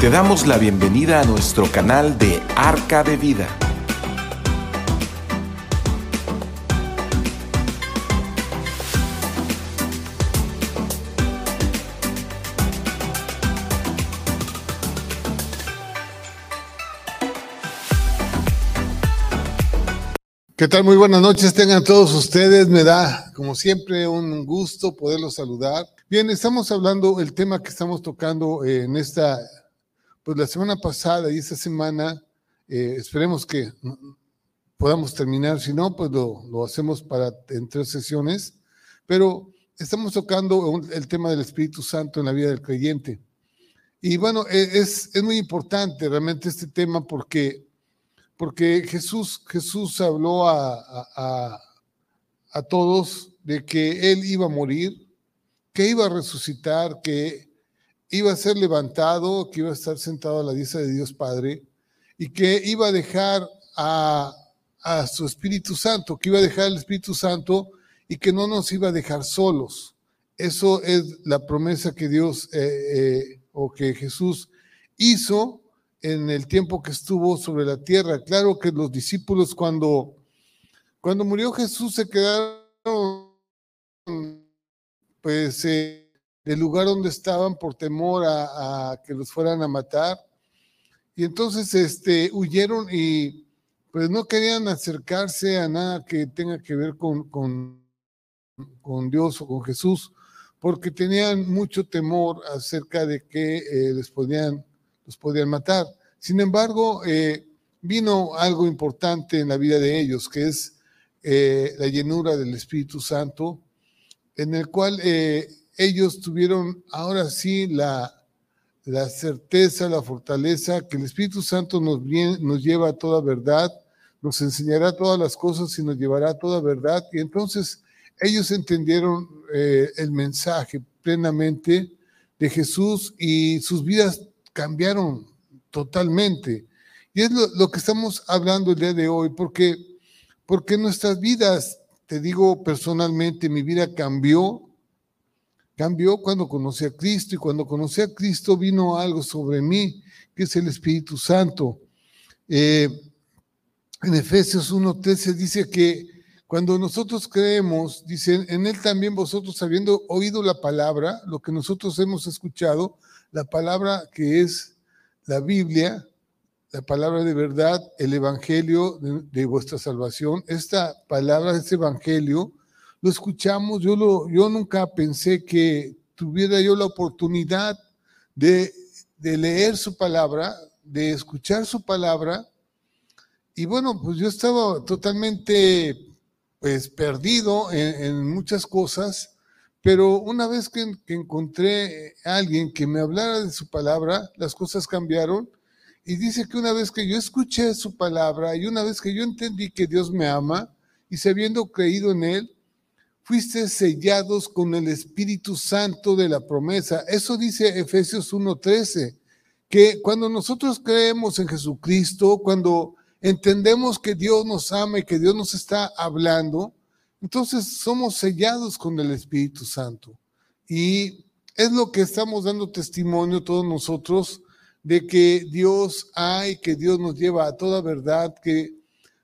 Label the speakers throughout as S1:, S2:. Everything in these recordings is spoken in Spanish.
S1: Te damos la bienvenida a nuestro canal de Arca de Vida.
S2: ¿Qué tal? Muy buenas noches, tengan todos ustedes. Me da, como siempre, un gusto poderlos saludar. Bien, estamos hablando, el tema que estamos tocando eh, en esta, pues la semana pasada y esta semana, eh, esperemos que podamos terminar, si no, pues lo, lo, hacemos para en tres sesiones, pero estamos tocando el tema del Espíritu Santo en la vida del creyente. Y bueno, e, es, es muy importante realmente este tema porque porque Jesús, Jesús habló a, a, todos de que Él iba a morir, que iba a resucitar, que iba a ser levantado, que iba a estar sentado a la diestra de Dios Padre y que iba a dejar a, su Espíritu Santo, que iba a dejar el Espíritu Santo y que no nos iba a dejar solos. Eso es la promesa que Dios eh, eh, o que Jesús hizo en el tiempo que estuvo sobre la tierra. Claro que los discípulos cuando, cuando murió Jesús se quedaron pues eh, del lugar donde estaban por temor a, que los fueran a matar. Y entonces este, huyeron y pues no querían acercarse a nada que tenga que ver con, con, Dios o con Jesús, porque tenían mucho temor acerca de que eh, les podían los podían matar. Sin embargo, eh, vino algo importante en la vida de ellos, que es eh, la llenura del Espíritu Santo, en el cual ellos tuvieron ahora sí la, la, certeza, la fortaleza, que el Espíritu Santo nos, nos lleva a toda verdad, nos enseñará todas las cosas y nos llevará a toda verdad. Y entonces ellos entendieron el mensaje plenamente de Jesús y sus vidas cambiaron totalmente. Y es lo, que estamos hablando el día de hoy, porque, porque nuestras vidas, te digo personalmente, mi vida cambió, cambió cuando conocí a Cristo y cuando conocí a Cristo vino algo sobre mí, que es el Espíritu Santo. Eh, en Efesios 1.13 dice que cuando nosotros creemos, dice, en Él también vosotros habiendo oído la palabra, lo que nosotros hemos escuchado, la palabra que es la Biblia, la palabra de verdad, el Evangelio de, vuestra salvación. Esta palabra, este Evangelio, lo escuchamos, yo, lo, yo nunca pensé que tuviera yo la oportunidad de, leer su palabra, de escuchar su palabra. Y bueno, pues yo estaba totalmente pues perdido en muchas cosas pero una vez que, encontré a alguien que me hablara de su palabra, las cosas cambiaron. Y dice que una vez que yo escuché su palabra y una vez que yo entendí que Dios me ama y habiendo creído en Él, fuiste sellados con el Espíritu Santo de la promesa. Eso dice Efesios 1:13, que cuando nosotros creemos en Jesucristo, cuando entendemos que Dios nos ama y que Dios nos está hablando, entonces somos sellados con el Espíritu Santo. Y es lo que estamos dando testimonio todos nosotros de que Dios hay, que Dios nos lleva a toda verdad, que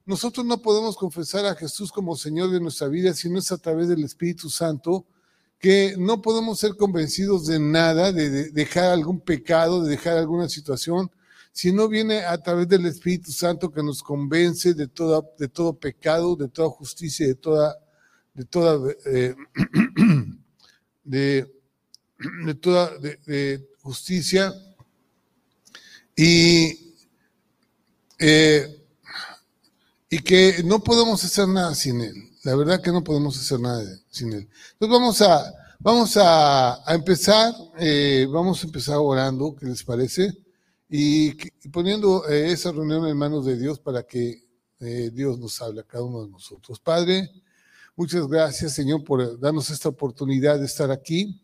S2: nosotros no podemos confesar a Jesús como Señor de nuestra vida si no es a través del Espíritu Santo, que no podemos ser convencidos de nada, de, dejar algún pecado, de dejar alguna situación, si no viene a través del Espíritu Santo que nos convence de, toda, de todo pecado, de toda justicia, de toda de toda, eh, justicia. Y, eh, y que no podemos hacer nada sin Él. La verdad que no podemos hacer nada sin Él. Entonces vamos a, vamos a, empezar, eh, vamos a empezar orando, ¿qué les parece? Y, poniendo esa reunión en manos de Dios para que Dios nos hable a cada uno de nosotros. Padre, Muchas gracias, Señor, por darnos esta oportunidad de estar aquí,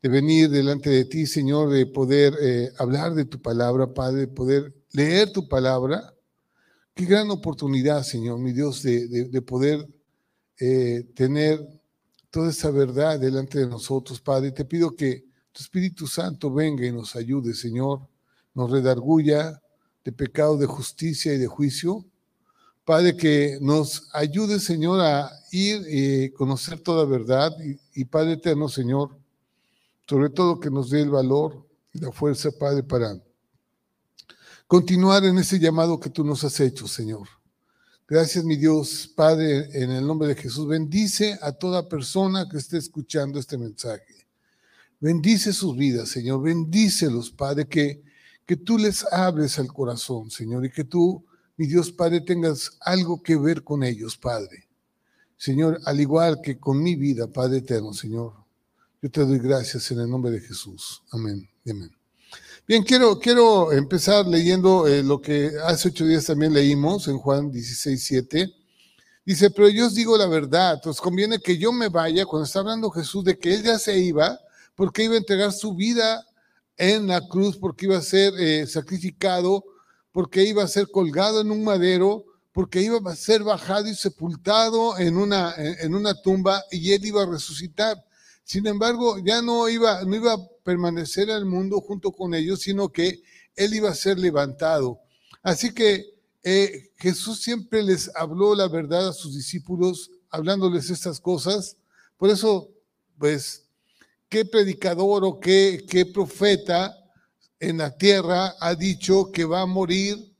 S2: de venir delante de ti, Señor, de poder eh, hablar de tu palabra, Padre, de poder leer tu palabra. Qué gran oportunidad, Señor, mi Dios, de, poder eh, tener toda esa verdad delante de nosotros, Padre. Te pido que tu Espíritu Santo venga y nos ayude, Señor, nos redarguya de pecado, de justicia y de juicio. Padre, que nos ayude, Señor, a ir y conocer toda verdad. Y, y Padre eterno, Señor, sobre todo que nos dé el valor y la fuerza, Padre, para continuar en ese llamado que tú nos has hecho, Señor. Gracias, mi Dios, Padre, en el nombre de Jesús. Bendice a toda persona que esté escuchando este mensaje. Bendice sus vidas, Señor. Bendícelos, Padre, que, que tú les hables al corazón, Señor, y que tú, mi Dios, Padre, tengas algo que ver con ellos, Padre. Señor, al igual que con mi vida, Padre eterno, Señor. Yo te doy gracias en el nombre de Jesús. Amén. Amén. Bien, quiero, quiero empezar leyendo eh, lo que hace ocho días también leímos en Juan 16, 7. Dice, pero yo os digo la verdad, os conviene que yo me vaya, cuando está hablando Jesús de que él ya se iba, porque iba a entregar su vida en la cruz, porque iba a ser eh, sacrificado, porque iba a ser colgado en un madero, porque iba a ser bajado y sepultado en una, en una tumba y él iba a resucitar. Sin embargo, ya no iba, no iba a permanecer en el mundo junto con ellos, sino que él iba a ser levantado. Así que eh, Jesús siempre les habló la verdad a sus discípulos, hablándoles estas cosas. Por eso, pues, ¿qué predicador o qué, qué profeta en la tierra ha dicho que va a morir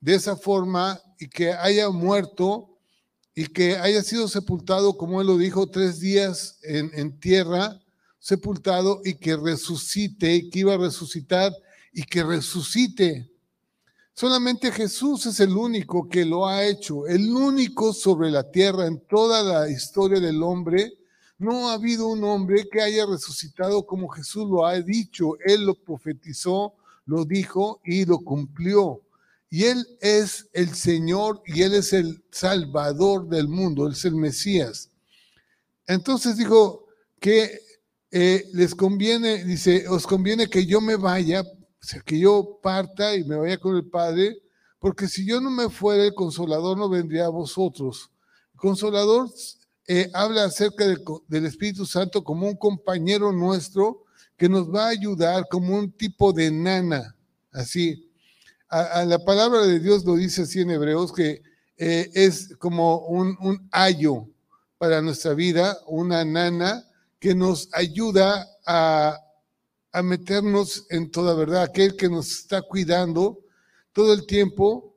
S2: de esa forma y que haya muerto y que haya sido sepultado, como él lo dijo, tres días en, tierra, sepultado y que resucite, que iba a resucitar y que resucite. Solamente Jesús es el único que lo ha hecho, el único sobre la tierra en toda la historia del hombre. No ha habido un hombre que haya resucitado como Jesús lo ha dicho. Él lo profetizó, lo dijo y lo cumplió. Y Él es el Señor y Él es el Salvador del mundo, Él es el Mesías. Entonces dijo que eh, les conviene, dice, os conviene que yo me vaya, o sea, que yo parta y me vaya con el Padre, porque si yo no me fuera, el consolador no vendría a vosotros. El consolador eh, habla acerca del Espíritu Santo como un compañero nuestro que nos va a ayudar como un tipo de nana, así a, la palabra de Dios lo dice así en Hebreos, que eh, es como un, un ayo para nuestra vida, una nana que nos ayuda a, a meternos en toda verdad, aquel que nos está cuidando todo el tiempo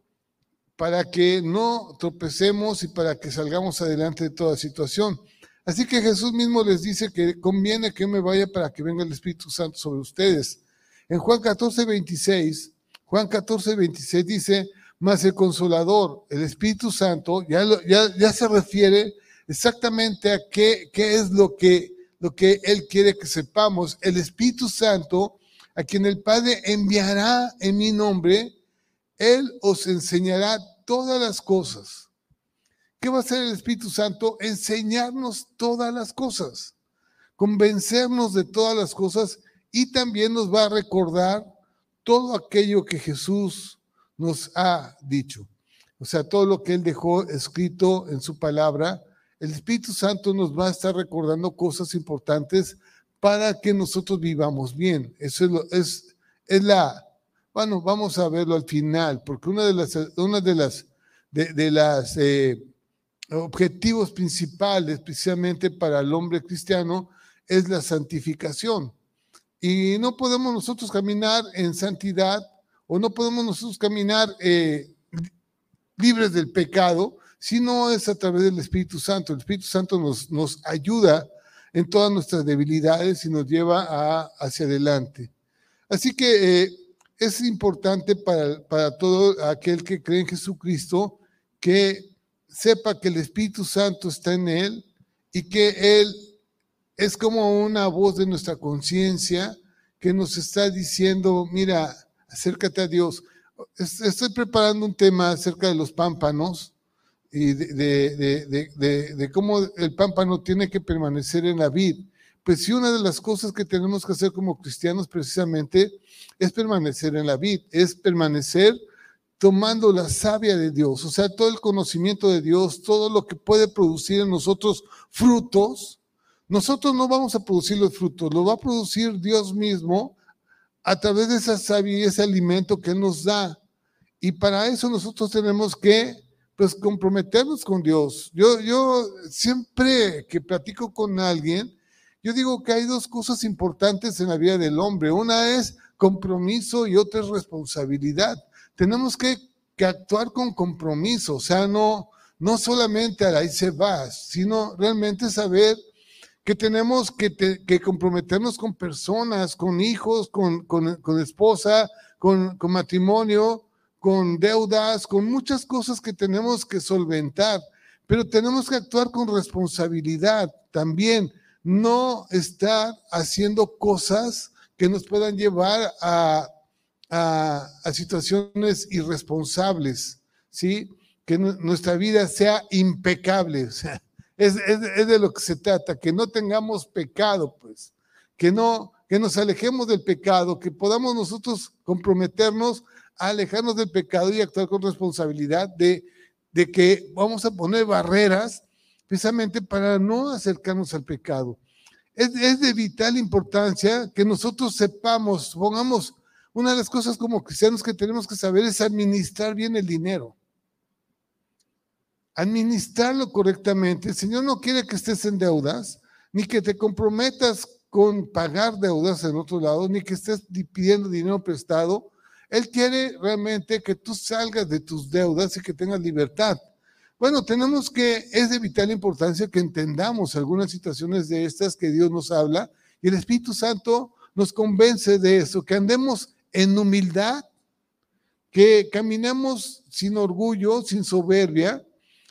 S2: para que no tropecemos y para que salgamos adelante de toda situación. Así que Jesús mismo les dice que conviene que me vaya para que venga el Espíritu Santo sobre ustedes. En Juan 14, 26 Juan 14, 26 dice, más el consolador, el Espíritu Santo, ya, ya, ya se refiere exactamente a qué, qué es lo que, lo que Él quiere que sepamos. El Espíritu Santo, a quien el Padre enviará en mi nombre, Él os enseñará todas las cosas. ¿Qué va a hacer el Espíritu Santo? Enseñarnos todas las cosas, convencernos de todas las cosas y también nos va a recordar todo aquello que Jesús nos ha dicho. O sea, todo lo que Él dejó escrito en su palabra, el Espíritu Santo nos va a estar recordando cosas importantes para que nosotros vivamos bien. Eso es, es, la, bueno, vamos a verlo al final, porque una de las, una de las, de, las eh, objetivos principales, precisamente para el hombre cristiano, es la santificación. Y no podemos nosotros caminar en santidad o no podemos nosotros caminar eh, libres del pecado si no es a través del Espíritu Santo. El Espíritu Santo nos, nos ayuda en todas nuestras debilidades y nos lleva hacia adelante. Así que eh, es importante para, para todo aquel que cree en Jesucristo que sepa que el Espíritu Santo está en él y que él es como una voz de nuestra conciencia que nos está diciendo, mira, acércate a Dios. Estoy preparando un tema acerca de los pámpanos y de, cómo el pámpano tiene que permanecer en la vid. Pues sí, una de las cosas que tenemos que hacer como cristianos precisamente es permanecer en la vid, es permanecer tomando la savia de Dios, o sea, todo el conocimiento de Dios, todo lo que puede producir en nosotros frutos, nosotros no vamos a producir los frutos, lo va a producir Dios mismo a través de esa savia y ese alimento que Él nos da. Y para eso nosotros tenemos que pues comprometernos con Dios. Yo, yo siempre que platico con alguien, yo digo que hay dos cosas importantes en la vida del hombre. Una es compromiso y otra es responsabilidad. Tenemos que, actuar con compromiso, o sea, no, no solamente a ahí se va, sino realmente saber que tenemos que, que comprometernos con personas, con hijos, con, con, con esposa, con, con matrimonio, con deudas, con muchas cosas que tenemos que solventar, pero tenemos que actuar con responsabilidad también, no estar haciendo cosas que nos puedan llevar a, a, situaciones irresponsables, ¿sí? Que nuestra vida sea impecable, o sea, es, es, es, de lo que se trata, que no tengamos pecado, pues, que no, que nos alejemos del pecado, que podamos nosotros comprometernos alejarnos del pecado y actuar con responsabilidad de, de que vamos a poner barreras precisamente para no acercarnos al pecado. Es, es, de vital importancia que nosotros sepamos, pongamos, una de las cosas como cristianos que tenemos que saber es administrar bien el dinero. Administrarlo correctamente. El Señor no quiere que estés en deudas, ni que te comprometas con pagar deudas en otro lado, ni que estés pidiendo dinero prestado, él quiere realmente que tú salgas de tus deudas y que tengas libertad. Bueno, tenemos que, es de vital importancia que entendamos algunas situaciones de estas que Dios nos habla y el Espíritu Santo nos convence de eso, que andemos en humildad, que caminemos sin orgullo, sin soberbia,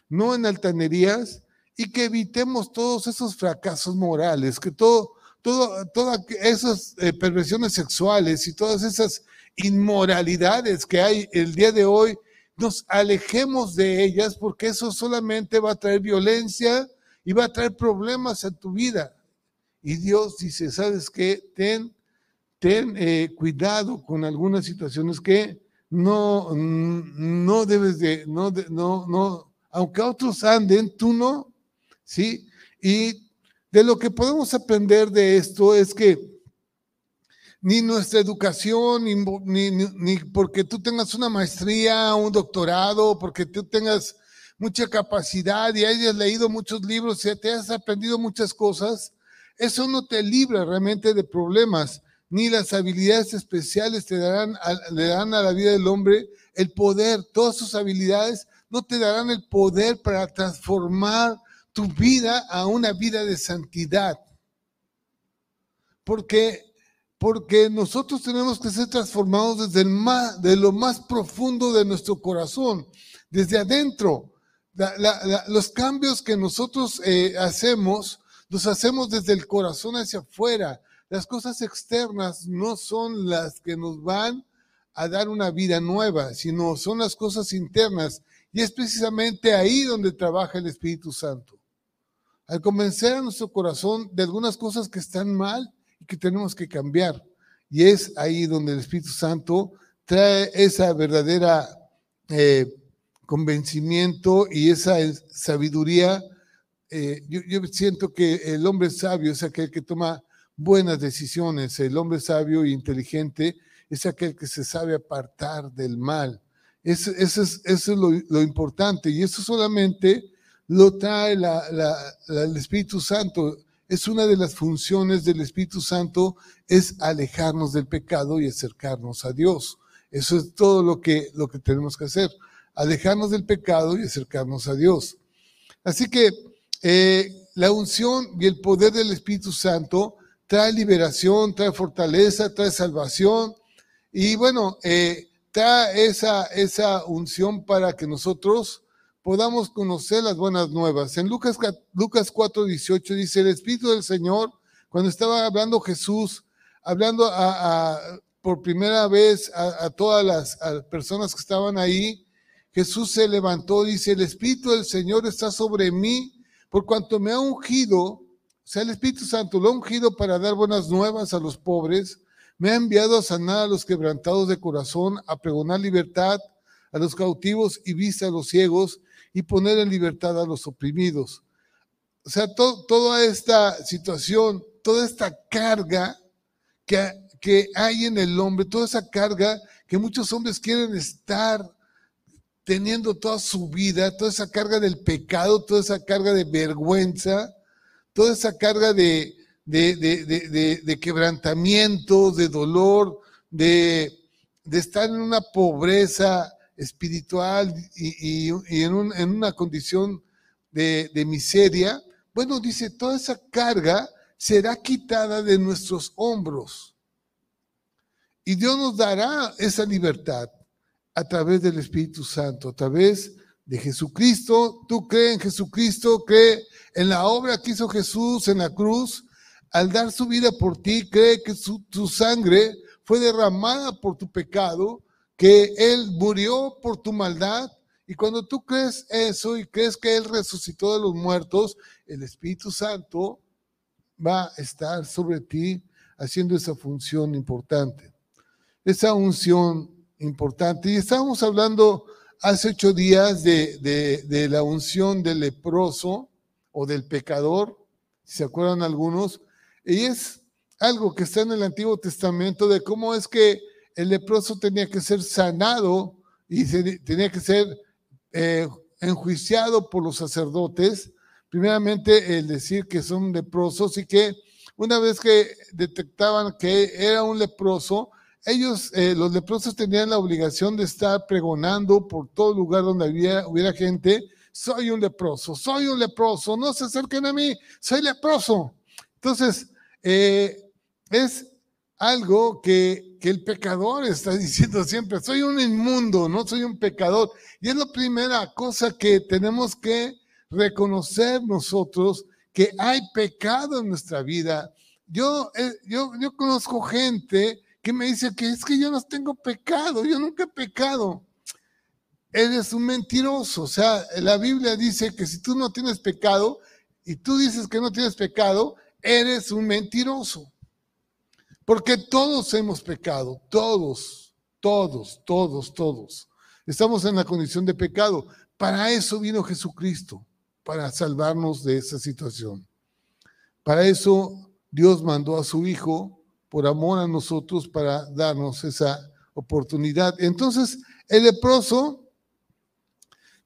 S2: no en altanerías y que evitemos todos esos fracasos morales, que todo, todo, todas esas eh, perversiones sexuales y todas esas inmoralidades que hay el día de hoy, nos alejemos de ellas porque eso solamente va a traer violencia y va a traer problemas a tu vida. Y Dios dice, ¿sabes qué? Ten, ten eh, cuidado con algunas situaciones que no, no debes de, no, no, no, aunque otros anden, tú no, ¿sí? Y de lo que podemos aprender de esto es que ni nuestra educación, ni, ni, porque tú tengas una maestría, un doctorado, porque tú tengas mucha capacidad y hayas leído muchos libros y te has aprendido muchas cosas, eso no te libra realmente de problemas, ni las habilidades especiales te darán, le dan a la vida del hombre el poder, todas sus habilidades no te darán el poder para transformar tu vida a una vida de santidad. Porque porque nosotros tenemos que ser transformados desde el más, de lo más profundo de nuestro corazón, desde adentro. los cambios que nosotros eh, hacemos, los hacemos desde el corazón hacia afuera. Las cosas externas no son las que nos van a dar una vida nueva, sino son las cosas internas. Y es precisamente ahí donde trabaja el Espíritu Santo. Al convencer a nuestro corazón de algunas cosas que están mal, que tenemos que cambiar. Y es ahí donde el Espíritu Santo trae esa verdadera eh, convencimiento y esa sabiduría. Eh, yo, siento que el hombre sabio es aquel que toma buenas decisiones, el hombre sabio e inteligente es aquel que se sabe apartar del mal. Eso, es, eso es lo, importante y eso solamente lo trae el Espíritu Santo es una de las funciones del Espíritu Santo, es alejarnos del pecado y acercarnos a Dios. Eso es todo lo que, lo que tenemos que hacer, alejarnos del pecado y acercarnos a Dios. Así que eh, la unción y el poder del Espíritu Santo trae liberación, trae fortaleza, trae salvación y bueno, eh, trae esa, esa unción para que nosotros podamos conocer las buenas nuevas. En Lucas, Lucas 4, 18 dice, el Espíritu del Señor, cuando estaba hablando Jesús, hablando a, por primera vez a, todas las personas que estaban ahí, Jesús se levantó, dice, el Espíritu del Señor está sobre mí, por cuanto me ha ungido, o sea, el Espíritu Santo lo ha ungido para dar buenas nuevas a los pobres, me ha enviado a sanar a los quebrantados de corazón, a pregonar libertad a los cautivos y vista a los ciegos, y poner en libertad a los oprimidos. O sea, toda esta situación, toda esta carga que, que hay en el hombre, toda esa carga que muchos hombres quieren estar teniendo toda su vida, toda esa carga del pecado, toda esa carga de vergüenza, toda esa carga de, de, quebrantamiento, de dolor, de, estar en una pobreza espiritual y, en, una condición de, miseria. Bueno, dice, toda esa carga será quitada de nuestros hombros. Y Dios nos dará esa libertad a través del Espíritu Santo, a través de Jesucristo. Tú crees en Jesucristo, cree en la obra que hizo Jesús en la cruz. Al dar su vida por ti, cree que su, tu sangre fue derramada por tu pecado, que Él murió por tu maldad. Y cuando tú crees eso y crees que Él resucitó de los muertos, el Espíritu Santo va a estar sobre ti haciendo esa función importante. Esa unción importante. Y estábamos hablando hace ocho días de, la unción del leproso o del pecador, si se acuerdan algunos, y es algo que está en el Antiguo Testamento de cómo es que el leproso tenía que ser sanado y tenía que ser eh, enjuiciado por los sacerdotes. Primeramente, el decir que son leprosos y que una vez que detectaban que era un leproso, ellos, eh, los leprosos tenían la obligación de estar pregonando por todo lugar donde había, hubiera gente, soy un leproso, soy un leproso, no se acerquen a mí, soy leproso. Entonces, eh, es algo que, que, el pecador está diciendo siempre, soy un inmundo, no soy un pecador. Y es la primera cosa que tenemos que reconocer nosotros, que hay pecado en nuestra vida. Yo, eh, yo, yo conozco gente que me dice que es que yo no tengo pecado, yo nunca he pecado. Eres un mentiroso. O sea, la Biblia dice que si tú no tienes pecado y tú dices que no tienes pecado, eres un mentiroso. Porque todos hemos pecado, todos, todos, todos, todos. Estamos en la condición de pecado. Para eso vino Jesucristo, para salvarnos de esa situación. Para eso Dios mandó a su Hijo por amor a nosotros para darnos esa oportunidad. Entonces, el leproso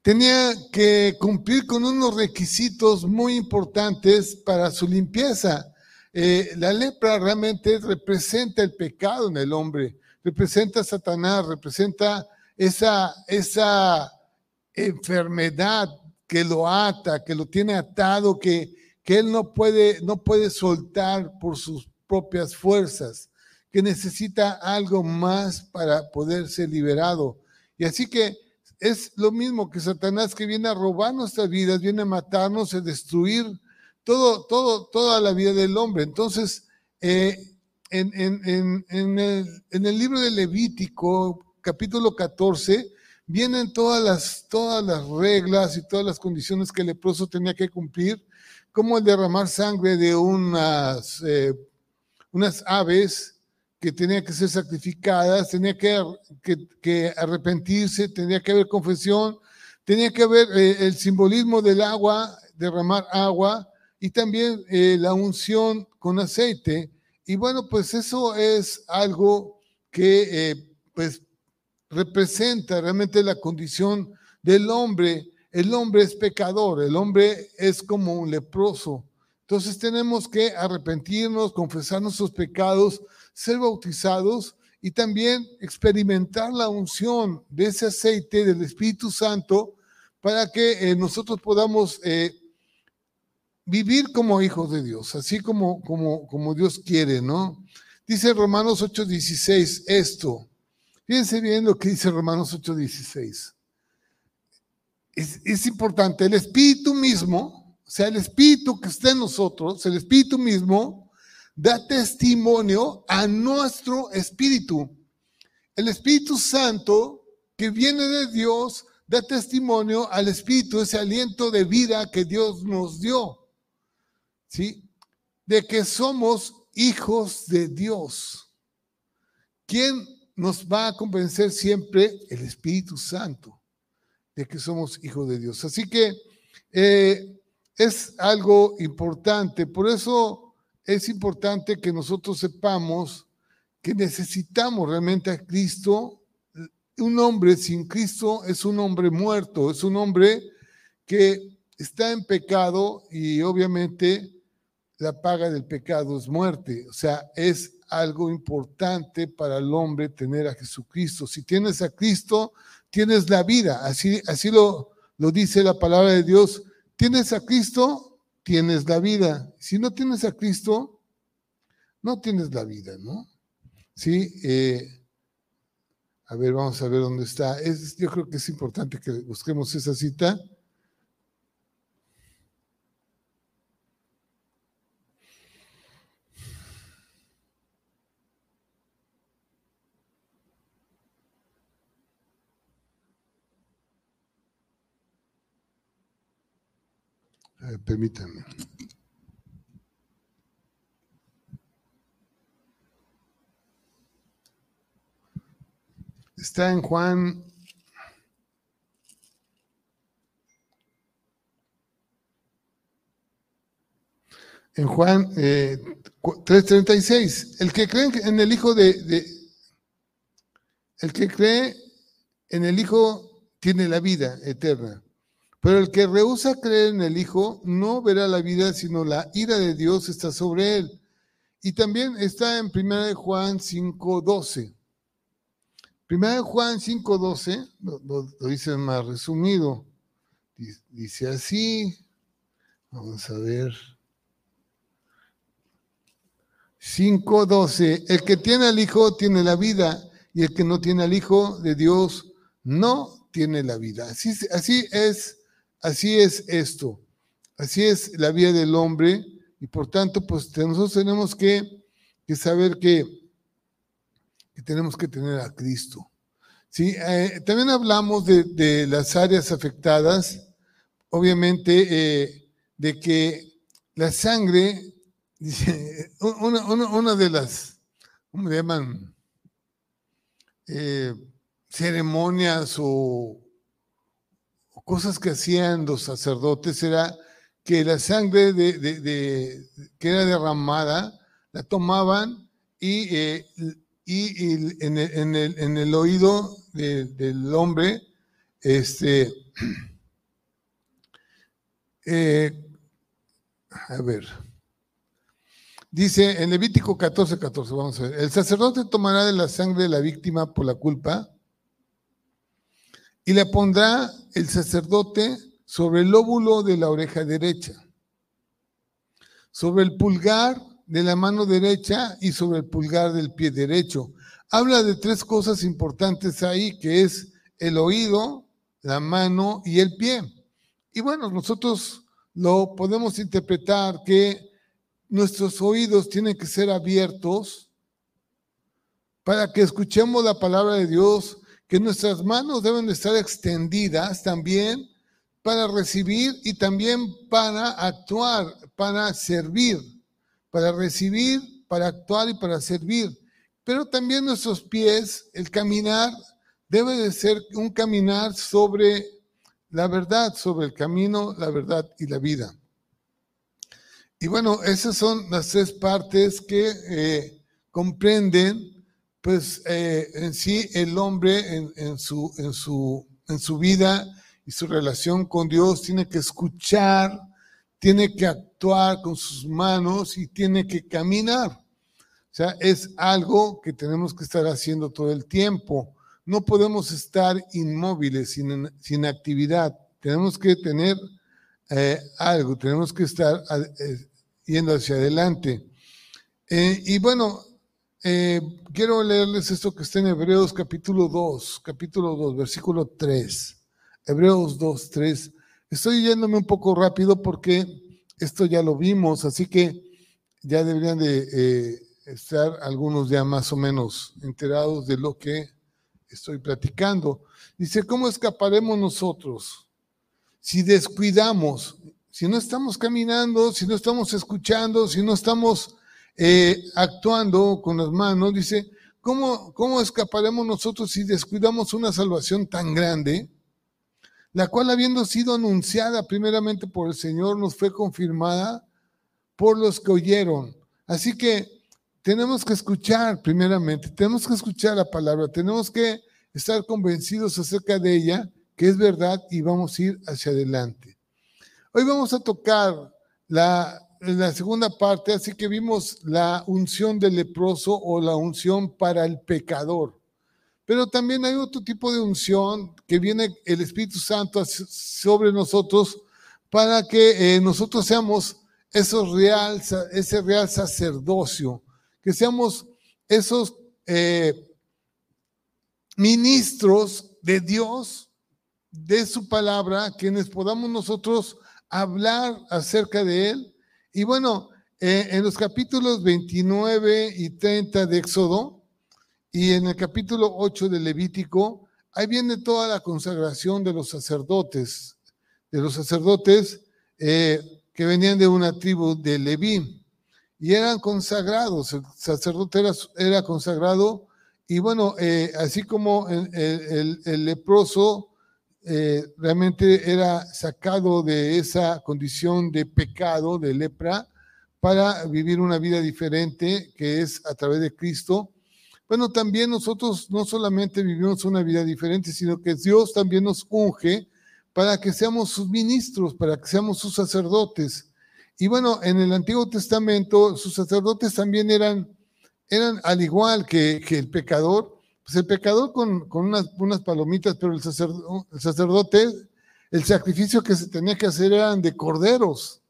S2: tenía que cumplir con unos requisitos muy importantes para su limpieza. Eh, la lepra realmente representa el pecado en el hombre, representa a Satanás, representa esa, esa enfermedad que lo ata, que lo tiene atado, que, que él no puede, no puede soltar por sus propias fuerzas, que necesita algo más para poder ser liberado. Y así que es lo mismo que Satanás que viene a robar nuestras vidas, viene a matarnos, a destruir todo, toda la vida del hombre. Entonces, eh, en, el, libro de Levítico, capítulo 14, vienen todas las, todas las reglas y todas las condiciones que el leproso tenía que cumplir, como el derramar sangre de unas eh, unas aves que tenían que ser sacrificadas, tenía que, que, arrepentirse, tenía que haber confesión, tenía que haber eh, el simbolismo del agua, derramar agua, y también eh, la unción con aceite. Y bueno, pues eso es algo que eh, pues representa realmente la condición del hombre. El hombre es pecador, el hombre es como un leproso. Entonces tenemos que arrepentirnos, confesar nuestros pecados, ser bautizados y también experimentar la unción de ese aceite del Espíritu Santo para que eh, nosotros podamos vivir como hijos de Dios, así como, como, como Dios quiere, ¿no? Dice Romanos 8:16 esto. Fíjense bien lo que dice Romanos 8:16. Es, es importante, el Espíritu mismo o sea, el Espíritu que está en nosotros, el Espíritu mismo, da testimonio a nuestro espíritu. El Espíritu Santo que viene de Dios da testimonio al Espíritu, ese aliento de vida que Dios nos dio. ¿Sí? De que somos hijos de Dios. ¿Quién nos va a convencer siempre? El Espíritu Santo, de que somos hijos de Dios. Así que eh, es algo importante. Por eso es importante que nosotros sepamos que necesitamos realmente a Cristo. Un hombre sin Cristo es un hombre muerto, es un hombre que está en pecado y obviamente la paga del pecado es muerte. O sea, es algo importante para el hombre tener a Jesucristo. Si tienes a Cristo, tienes la vida. Así, así lo, lo dice la palabra de Dios. Tienes a Cristo, tienes la vida. Si no tienes a Cristo, no tienes la vida, ¿no? Sí, eh, a ver, vamos a ver dónde está. Es, yo creo que es importante que busquemos esa cita. Permítanme. Está en Juan. En Juan eh, 3:36. El que cree en el Hijo de. El que cree en el Hijo tiene la vida eterna. Pero el que rehúsa creer en el Hijo no verá la vida, sino la ira de Dios está sobre él. Y también está en 1 Juan 5.12. 1 Juan 5.12, lo, lo, dice más resumido. Dice así, vamos a ver. 5.12, el que tiene al Hijo tiene la vida y el que no tiene al Hijo de Dios no tiene la vida. Así, así es Así es esto, así es la vida del hombre y por tanto, pues nosotros tenemos que, saber que, tenemos que tener a Cristo. ¿sí? Eh, también hablamos de, las áreas afectadas, obviamente eh, de que la sangre, dice, una, de las, ¿cómo le llaman? Eh, ceremonias o cosas que hacían los sacerdotes era que la sangre de, que era derramada la tomaban y, eh, y, en, el, en, el, oído del hombre, este, eh, a ver, dice en Levítico 14, 14, vamos a ver, el sacerdote tomará de la sangre de la víctima por la culpa y la pondrá el sacerdote sobre el lóbulo de la oreja derecha, sobre el pulgar de la mano derecha y sobre el pulgar del pie derecho. Habla de tres cosas importantes ahí, que es el oído, la mano y el pie. Y bueno, nosotros lo podemos interpretar que nuestros oídos tienen que ser abiertos para que escuchemos la palabra de Dios que nuestras manos deben estar extendidas también para recibir y también para actuar, para servir, para recibir, para actuar y para servir. Pero también nuestros pies, el caminar, debe de ser un caminar sobre la verdad, sobre el camino, la verdad y la vida. Y bueno, esas son las tres partes que eh, comprenden pues eh, en sí el hombre en, su, en, su, en su vida y su relación con Dios tiene que escuchar, tiene que actuar con sus manos y tiene que caminar. O sea, es algo que tenemos que estar haciendo todo el tiempo. No podemos estar inmóviles, sin, sin actividad. Tenemos que tener eh, algo, tenemos que estar eh, yendo hacia adelante. y bueno, eh, quiero leerles esto que está en Hebreos capítulo 2, capítulo 2, versículo 3. Hebreos 2, 3. Estoy yéndome un poco rápido porque esto ya lo vimos, así que ya deberían de eh, estar algunos ya más o menos enterados de lo que estoy platicando. Dice, ¿cómo escaparemos nosotros si descuidamos, si no estamos caminando, si no estamos escuchando, si no estamos eh, actuando con las manos, dice, ¿cómo, ¿cómo escaparemos nosotros si descuidamos una salvación tan grande? La cual habiendo sido anunciada primeramente por el Señor, nos fue confirmada por los que oyeron. Así que tenemos que escuchar primeramente, tenemos que escuchar la palabra, tenemos que estar convencidos acerca de ella, que es verdad y vamos a ir hacia adelante. Hoy vamos a tocar la, la segunda parte, así que vimos la unción del leproso o la unción para el pecador. Pero también hay otro tipo de unción que viene el Espíritu Santo sobre nosotros para que eh, nosotros seamos esos real, ese real sacerdocio, que seamos esos eh, ministros de Dios, de su palabra, quienes podamos nosotros hablar acerca de Él. Y bueno, eh, en los capítulos 29 y 30 de Éxodo, y en el capítulo 8 de Levítico, ahí viene toda la consagración de los sacerdotes, de los sacerdotes eh, que venían de una tribu de Leví y eran consagrados. El sacerdote era, consagrado y bueno, eh, así como el, leproso eh, realmente era sacado de esa condición de pecado, de lepra, para vivir una vida diferente que es a través de Cristo bueno, también nosotros no solamente vivimos una vida diferente, sino que Dios también nos unge para que seamos sus ministros, para que seamos sus sacerdotes. Y bueno, en el Antiguo Testamento sus sacerdotes también eran, eran al igual que, el pecador, pues el pecador con, unas, palomitas, pero el sacerdote, el sacerdote, el sacrificio que se tenía que hacer eran de corderos.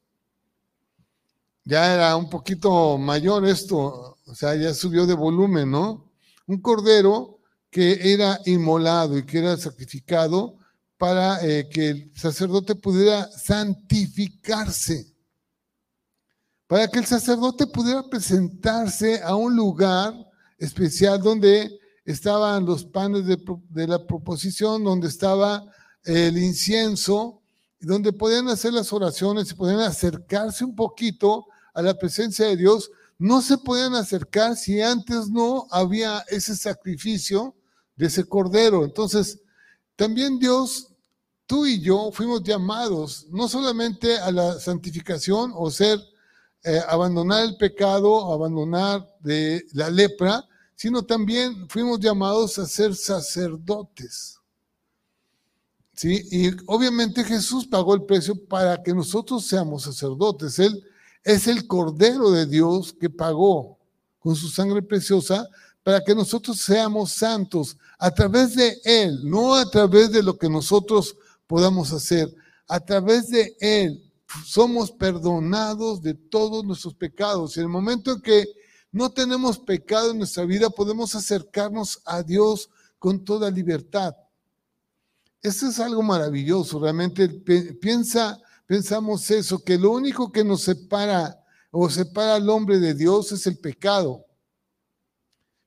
S2: Ya era un poquito mayor esto, o sea, ya subió de volumen, ¿no? un cordero que era inmolado y que era sacrificado para eh, que el sacerdote pudiera santificarse, para que el sacerdote pudiera presentarse a un lugar especial donde estaban los panes de, de la proposición, donde estaba el incienso, donde podían hacer las oraciones y podían acercarse un poquito a la presencia de Dios no se podían acercar si antes no había ese sacrificio de ese cordero. Entonces, también Dios, tú y yo fuimos llamados no solamente a la santificación o ser, eh, abandonar el pecado, abandonar de la lepra, sino también fuimos llamados a ser sacerdotes. ¿Sí? Y obviamente Jesús pagó el precio para que nosotros seamos sacerdotes. Él es el Cordero de Dios que pagó con su sangre preciosa para que nosotros seamos santos a través de Él, no a través de lo que nosotros podamos hacer, a través de Él somos perdonados de todos nuestros pecados. Y en el momento en que no tenemos pecado en nuestra vida, podemos acercarnos a Dios con toda libertad. Eso es algo maravilloso, realmente piensa pensamos eso, que lo único que nos separa o separa al hombre de Dios es el pecado.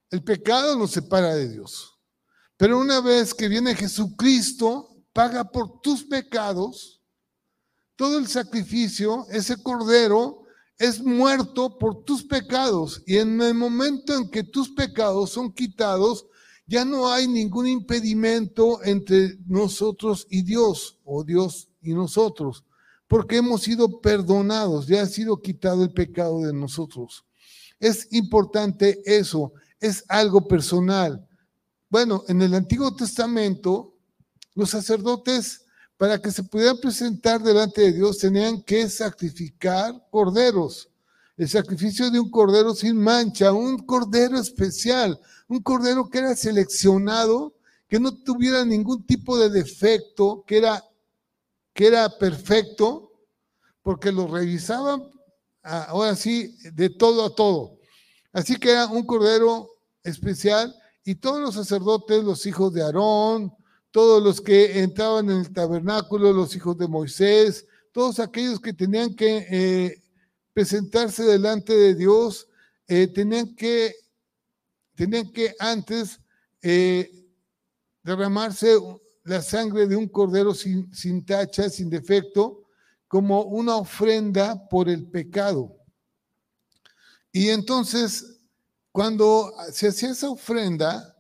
S2: El pecado nos separa de Dios. Pero una vez que viene Jesucristo, paga por tus pecados, todo el sacrificio, ese cordero, es muerto por tus pecados. Y en el momento en que tus pecados son quitados, ya no hay ningún impedimento entre nosotros y Dios, o Dios y nosotros porque hemos sido perdonados, ya ha sido quitado el pecado de nosotros. Es importante eso, es algo personal. Bueno, en el Antiguo Testamento, los sacerdotes, para que se pudieran presentar delante de Dios, tenían que sacrificar corderos. El sacrificio de un cordero sin mancha, un cordero especial, un cordero que era seleccionado, que no tuviera ningún tipo de defecto, que era que era perfecto, porque lo revisaban ah, ahora sí de todo a todo. Así que era un cordero especial y todos los sacerdotes, los hijos de Aarón, todos los que entraban en el tabernáculo, los hijos de Moisés, todos aquellos que tenían que eh, presentarse delante de Dios, eh, tenían, que, tenían que antes eh, derramarse la sangre de un cordero sin, sin tacha, sin defecto, como una ofrenda por el pecado. Y entonces, cuando se hacía esa ofrenda,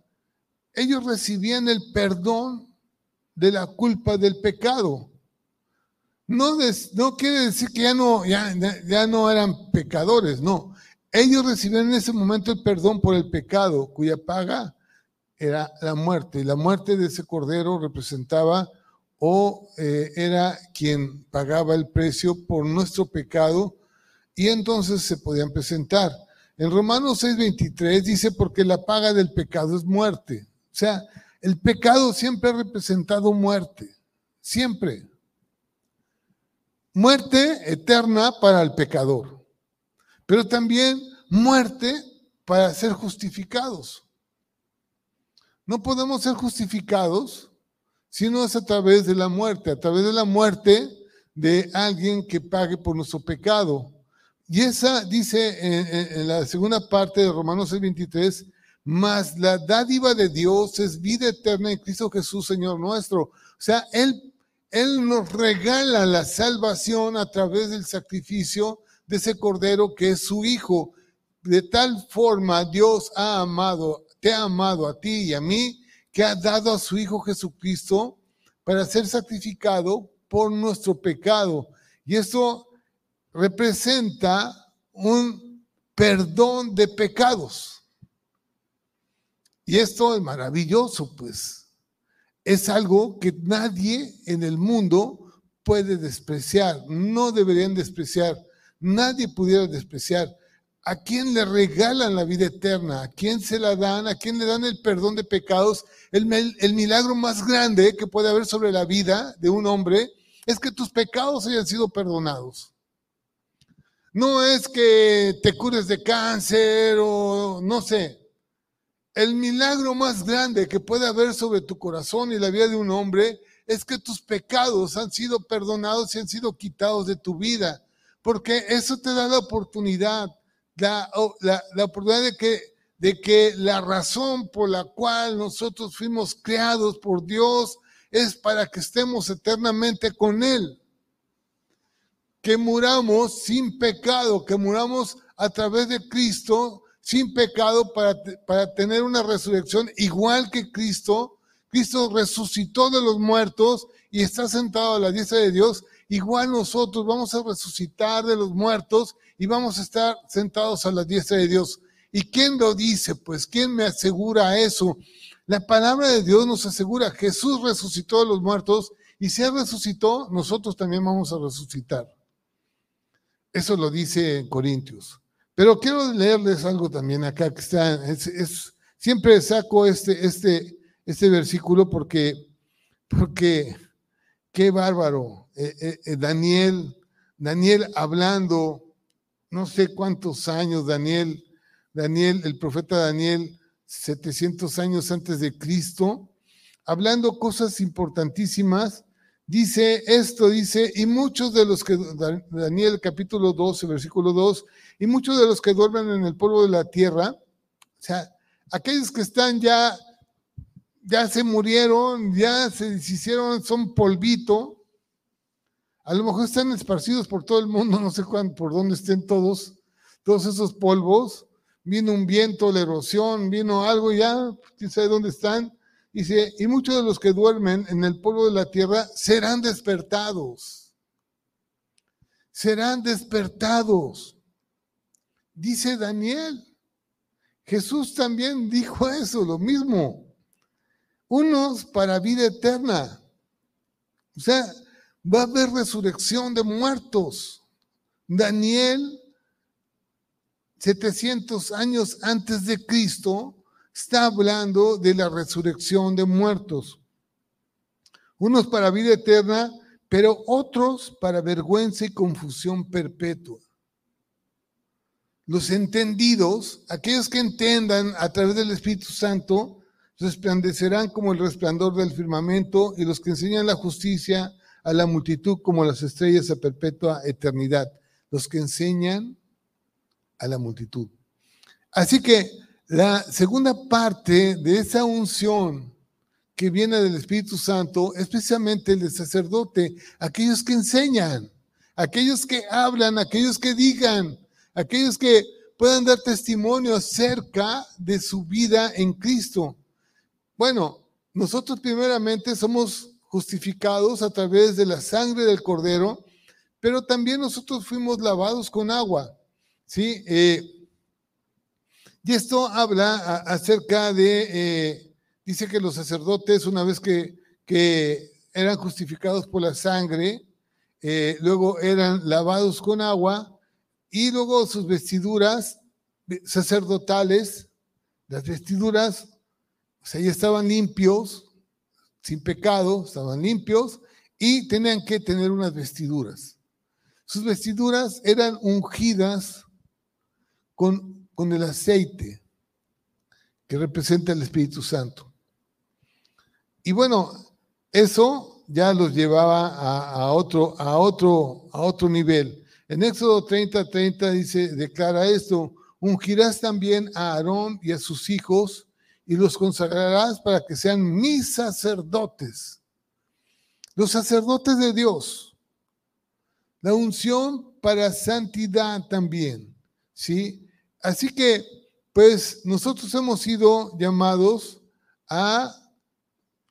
S2: ellos recibían el perdón de la culpa del pecado. No, no quiere decir que ya no, ya, ya no eran pecadores, no. ellos recibieron en ese momento el perdón por el pecado, cuya paga era la muerte. Y la muerte de ese cordero representaba o eh, era quien pagaba el precio por nuestro pecado y entonces se podían presentar. En Romanos 6:23 dice, porque la paga del pecado es muerte. O sea, el pecado siempre ha representado muerte, siempre. Muerte eterna para el pecador, pero también muerte para ser justificados. No podemos ser justificados si no es a través de la muerte, a través de la muerte de alguien que pague por nuestro pecado. Y esa dice en, la segunda parte de Romanos 6:23, mas la dádiva de Dios es vida eterna en Cristo Jesús, Señor nuestro. O sea, Él, Él nos regala la salvación a través del sacrificio de ese cordero que es su Hijo. De tal forma Dios ha amado, te ha amado a ti y a mí, que ha dado a su Hijo Jesucristo para ser sacrificado por nuestro pecado. Y esto representa un perdón de pecados. Y esto es maravilloso, pues. Es algo que nadie en el mundo puede despreciar, no deberían despreciar, nadie pudiera despreciar. ¿A quién le regalan la vida eterna? ¿A quién se la dan? ¿A quién le dan el perdón de pecados? El, milagro más grande que puede haber sobre la vida de un hombre es que tus pecados hayan sido perdonados. No es que te cures de cáncer o no sé. El milagro más grande que puede haber sobre tu corazón y la vida de un hombre es que tus pecados han sido perdonados y han sido quitados de tu vida, porque eso te da la oportunidad, la, oportunidad de que la razón por la cual nosotros fuimos creados por Dios es para que estemos eternamente con Él. Que muramos sin pecado, que muramos a través de Cristo sin pecado para, para tener una resurrección igual que Cristo. Cristo resucitó de los muertos y está sentado a la diestra de Dios. Igual nosotros vamos a resucitar de los muertos y vamos a estar sentados a la diestra de Dios. ¿Y quién lo dice? Pues ¿quién me asegura eso? La palabra de Dios nos asegura, Jesús resucitó de los muertos y si Él resucitó, nosotros también vamos a resucitar. Eso lo dice en Corintios. Pero quiero leerles algo también acá que está, es, siempre saco este, este, este versículo porque, porque qué bárbaro. Eh, eh, eh, Daniel, Daniel hablando, no sé cuántos años, Daniel, Daniel, el profeta Daniel, 700 años antes de Cristo, hablando cosas importantísimas dice esto, dice, y muchos de los que, Daniel capítulo 12, versículo 2, y muchos de los que duermen en el polvo de la tierra, o sea, aquellos que están ya, ya se murieron, ya se deshicieron, son polvito, a lo mejor están esparcidos por todo el mundo, no sé cuándo, por dónde estén todos, todos esos polvos, vino un viento, la erosión, vino algo, ya, quién sabe dónde están, Dice, y muchos de los que duermen en el polvo de la tierra serán despertados. Serán despertados. Dice Daniel. Jesús también dijo eso, lo mismo. Unos para vida eterna. O sea, va a haber resurrección de muertos. Daniel, 700 años antes de Cristo, está hablando de la resurrección de muertos. Unos para vida eterna, pero otros para vergüenza y confusión perpetua. Los entendidos, aquellos que entiendan a través del Espíritu Santo, resplandecerán como el resplandor del firmamento y los que enseñan la justicia a la multitud como las estrellas a perpetua eternidad. Los que enseñan a la multitud. Así que la segunda parte de esa unción que viene del Espíritu Santo, especialmente el de sacerdote, aquellos que enseñan, aquellos que hablan, aquellos que digan, aquellos que puedan dar testimonio acerca de su vida en Cristo. Bueno, nosotros primeramente somos justificados a través de la sangre del Cordero, pero también nosotros fuimos lavados con agua. ¿sí? Eh, Y esto habla acerca de, eh, dice que los sacerdotes, una vez que, que eran justificados por la sangre, eh, luego eran lavados con agua y luego sus vestiduras sacerdotales, las vestiduras, o sea, ya estaban limpios, sin pecado, estaban limpios y tenían que tener unas vestiduras. Sus vestiduras eran ungidas con, con el aceite que representa el Espíritu Santo. Y bueno, eso ya los llevaba a, otro, a, otro, a otro nivel. En Éxodo 30, 30 dice, declara esto, ungirás también a Aarón y a sus hijos y los consagrarás para que sean mis sacerdotes, los sacerdotes de Dios. La unción para santidad también, ¿sí? Así que, pues nosotros hemos sido llamados a,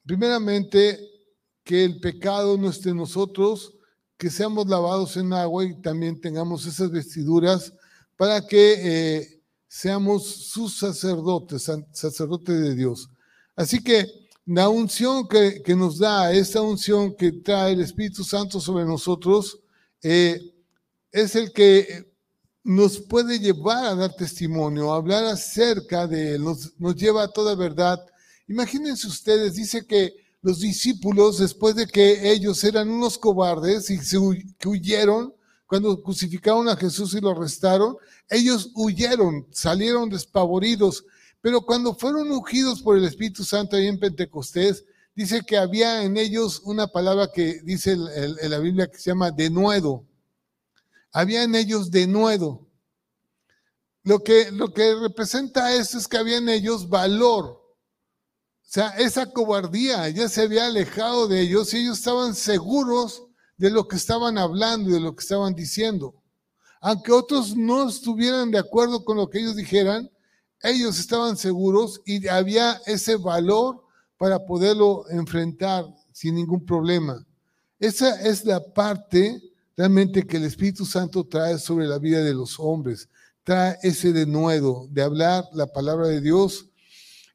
S2: primeramente, que el pecado no esté en nosotros, que seamos lavados en agua y también tengamos esas vestiduras para que eh, seamos sus sacerdotes, sacerdotes de Dios. Así que la unción que, nos da, esta unción que trae el Espíritu Santo sobre nosotros, eh, es el que nos puede llevar a dar testimonio, a hablar acerca de Él, nos, nos lleva a toda verdad. Imagínense ustedes, dice que los discípulos, después de que ellos eran unos cobardes y se, que huyeron, cuando crucificaron a Jesús y lo arrestaron, ellos huyeron, salieron despavoridos, pero cuando fueron ungidos por el Espíritu Santo ahí en Pentecostés, dice que había en ellos una palabra que dice en la Biblia que se llama denuedo. Había en ellos denuedo. Lo que, lo que representa eso es que había en ellos valor. Sea, esa cobardía ya se había alejado de ellos y ellos estaban seguros de lo que estaban hablando y de lo que estaban diciendo. Aunque otros no estuvieran de acuerdo con lo que ellos dijeran, ellos estaban seguros y había ese valor para poderlo enfrentar sin ningún problema. Esa es la parte realmente que el Espíritu Santo trae sobre la vida de los hombres. Trae ese denuedo de hablar la palabra de Dios.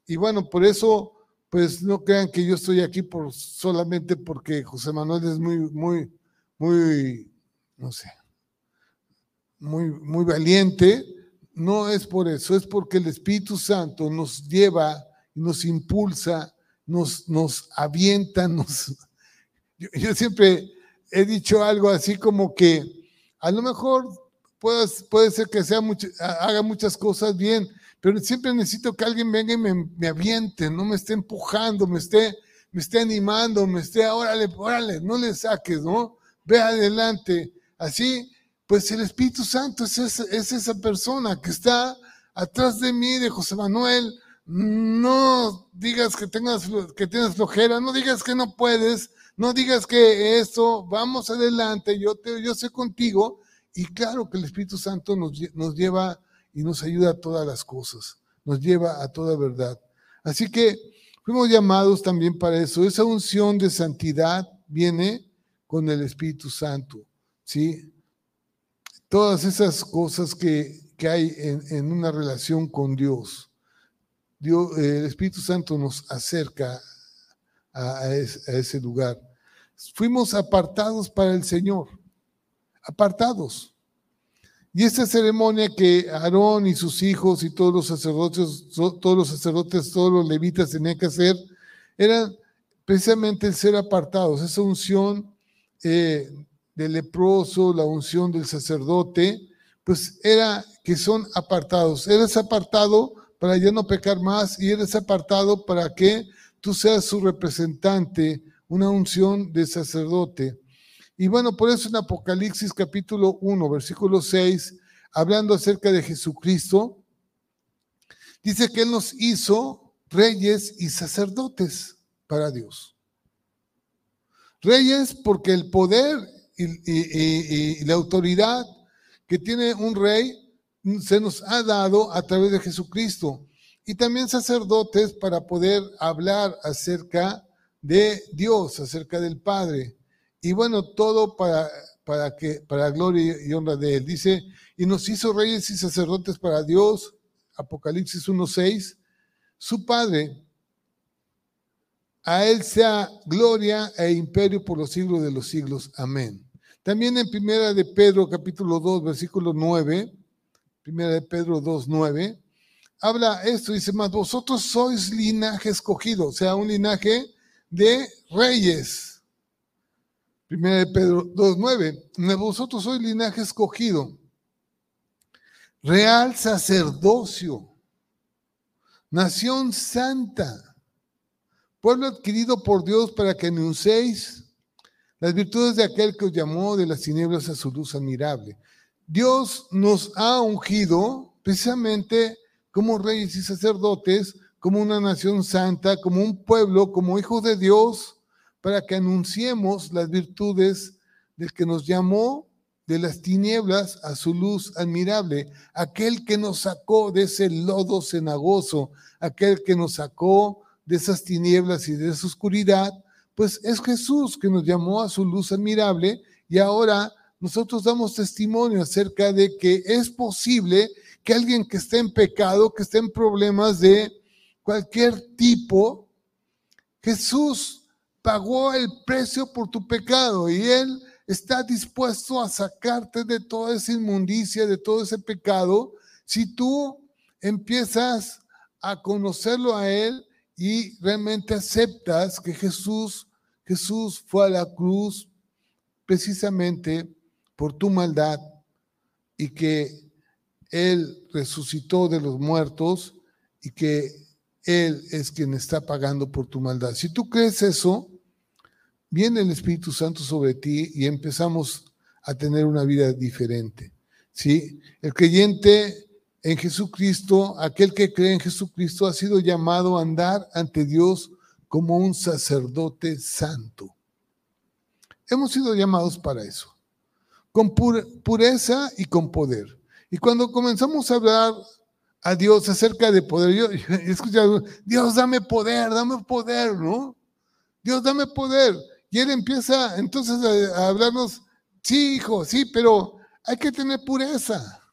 S2: Y bueno, por eso pues no crean que yo estoy aquí por solamente porque José Manuel es muy, muy, muy, no sé, muy, muy valiente. No es por eso, es porque el Espíritu Santo nos lleva nos impulsa, nos, nos avienta, nos... Yo, siempre he dicho algo así como que a lo mejor puede, puede ser que sea mucho, haga muchas cosas bien, pero siempre necesito que alguien venga y me, aviente, no me esté empujando, me esté, me esté animando, me esté, órale, órale, no le saques, ¿no? Ve adelante. Así, pues el Espíritu Santo es esa, es esa persona que está atrás de mí, de José Manuel. No digas que tengas que tienes flojera, no digas que no puedes, no digas que esto, vamos adelante, yo, te, yo sé contigo. Y claro que el Espíritu Santo nos, nos lleva y nos ayuda a todas las cosas, nos lleva a toda verdad. Así que fuimos llamados también para eso. Esa unción de santidad viene con el Espíritu Santo, ¿sí? Todas esas cosas que, hay en, una relación con Dios. Dios. El Espíritu Santo nos acerca a ese lugar. Fuimos apartados para el Señor, apartados. Y esta ceremonia que Aarón y sus hijos y todos los sacerdotes, todos los sacerdotes, todos los levitas tenían que hacer, era precisamente el ser apartados, esa unción eh, del leproso, la unción del sacerdote, pues era que son apartados. Eres apartado para ya no pecar más y eres apartado para que tú seas su representante, una unción de sacerdote. Y bueno, por eso en Apocalipsis capítulo 1, versículo 6, hablando acerca de Jesucristo, dice que Él nos hizo reyes y sacerdotes para Dios. Reyes porque el poder y, la autoridad que tiene un rey se nos ha dado a través de Jesucristo. Y también sacerdotes para poder hablar acerca de Dios, acerca del Padre. Y bueno, todo para, para, que, para gloria y honra de Él. Dice, y nos hizo reyes y sacerdotes para Dios, Apocalipsis 1.6, su Padre. A Él sea gloria e imperio por los siglos de los siglos. Amén. También en Primera de Pedro, capítulo 2, versículo 9, Primera de Pedro 2, 9, habla esto, dice, más vosotros sois linaje escogido, o sea, un linaje de reyes. Primera de Pedro 2, 9, vosotros sois linaje escogido, real sacerdocio, nación santa, pueblo adquirido por Dios para que anunciéis las virtudes de aquel que os llamó de las tinieblas a su luz admirable. Dios nos ha ungido precisamente como reyes y sacerdotes, como una nación santa, como un pueblo, como hijos de Dios, para que anunciemos las virtudes del que nos llamó de las tinieblas a su luz admirable, aquel que nos sacó de ese lodo cenagoso, aquel que nos sacó de esas tinieblas y de esa oscuridad, pues es Jesús que nos llamó a su luz admirable y ahora nosotros damos testimonio acerca de que es posible que alguien que esté en pecado, que esté en problemas de cualquier tipo, Jesús pagó el precio por tu pecado y Él está dispuesto a sacarte de toda esa inmundicia, de todo ese pecado, si tú empiezas a conocerlo a Él y realmente aceptas que Jesús, Jesús fue a la cruz precisamente por tu maldad y que él resucitó de los muertos y que Él es quien está pagando por tu maldad. Si tú crees eso, viene el Espíritu Santo sobre ti y empezamos a tener una vida diferente. ¿sí? El creyente en Jesucristo, aquel que cree en Jesucristo, ha sido llamado a andar ante Dios como un sacerdote santo. Hemos sido llamados para eso, con pureza y con poder. Y cuando comenzamos a hablar a Dios acerca de poder, yo, he escuchado, Dios dame poder, dame poder, ¿no? Dios dame poder. Y él empieza entonces a, hablarnos, sí, hijo, sí, pero hay que tener pureza.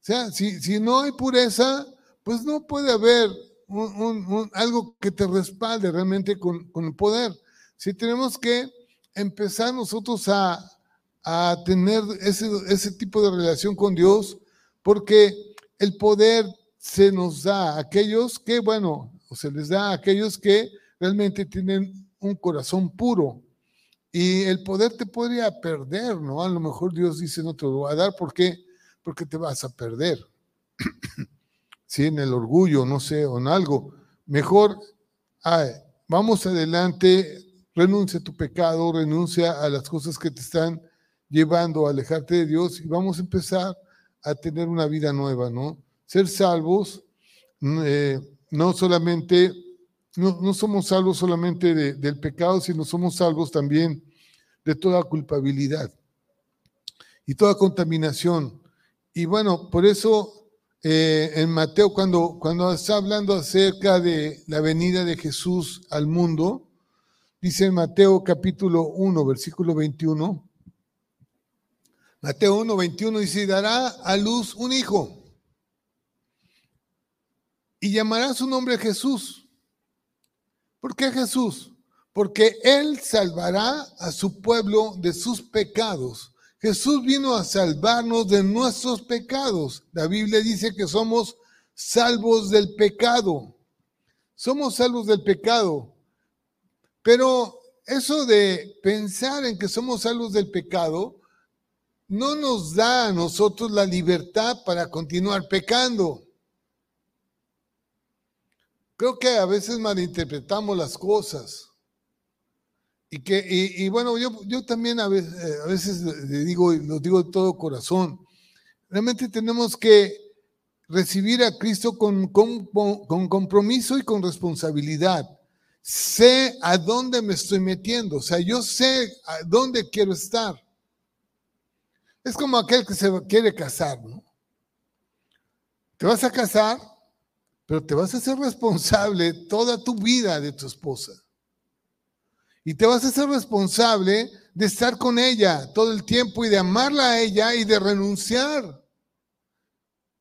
S2: O sea, si, si no hay pureza, pues no puede haber algo que te respalde realmente con, con el poder. Si tenemos que empezar nosotros a, a tener ese, ese tipo de relación con Dios, porque el poder se nos da a aquellos que, bueno, o se les da a aquellos que realmente tienen un corazón puro. Y el poder te podría perder, ¿no? A lo mejor Dios dice, no te lo voy a dar, ¿por qué? Porque te vas a perder. sí, en el orgullo, no sé, o en algo. Mejor, vamos adelante, renuncia a tu pecado, renuncia a las cosas que te están llevando a alejarte de Dios y vamos a empezar a tener una vida nueva, ¿no? Ser salvos, mm, eh, no solamente, no, somos salvos solamente del pecado, sino somos salvos también de toda culpabilidad y toda contaminación. Y bueno, por eso eh, en Mateo, cuando, cuando está hablando acerca de la venida de Jesús al mundo, dice en Mateo capítulo 1, versículo 21, Mateo 1, 21 dice, dará a luz un hijo y llamará su nombre Jesús. ¿Por qué Jesús? Porque Él salvará a su pueblo de sus pecados. Jesús vino a salvarnos de nuestros pecados. La Biblia dice que somos salvos del pecado. Somos salvos del pecado. Pero eso de pensar en que somos salvos del pecado, no nos da a nosotros la libertad para continuar pecando. Creo que a veces malinterpretamos las cosas. Y que, y, bueno, yo, yo también a veces, eh, a veces le digo, y lo digo de todo corazón, realmente tenemos que recibir a Cristo con, con, compromiso y con responsabilidad. Sé a dónde me estoy metiendo, o sea, yo sé a dónde quiero estar. Es como aquel que se quiere casar, ¿no? Te vas a casar, pero te vas a ser responsable toda tu vida de tu esposa. Y te vas a ser responsable de estar con ella todo el tiempo y de amarla a ella y de renunciar.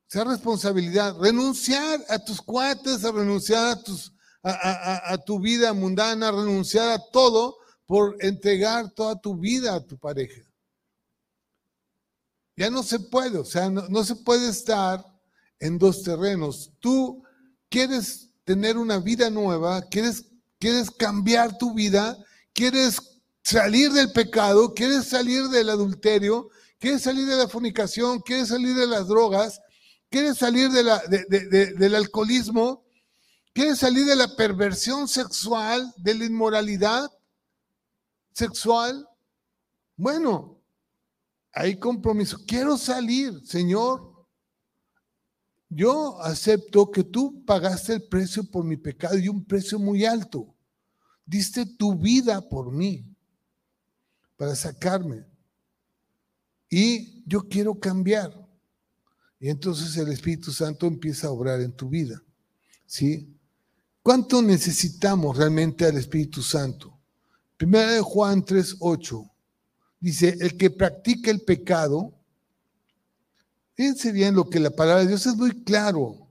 S2: sea responsabilidad. Renunciar a tus cuates, a renunciar a, tus, a, tu vida mundana, renunciar a todo por entregar toda tu vida a tu pareja. Ya no se puede, o sea, no, se puede estar en dos terrenos. Tú quieres tener una vida nueva, quieres, quieres cambiar tu vida, quieres salir del pecado, quieres salir del adulterio, quieres salir de la fornicación, quieres salir de las drogas, quieres salir del alcoholismo, quieres salir de la perversión sexual, de la inmoralidad sexual. Bueno, hay compromiso. Quiero salir, Señor. Yo acepto que tú pagaste el precio por mi pecado y un precio muy alto. Diste tu vida por mí para sacarme. Y yo quiero cambiar. Y entonces el Espíritu Santo empieza a obrar en tu vida. ¿Sí? ¿Cuánto necesitamos realmente al Espíritu Santo? Primera de Juan 3:8 dice, el que practica el pecado, fíjense bien lo que la palabra de Dios es muy claro.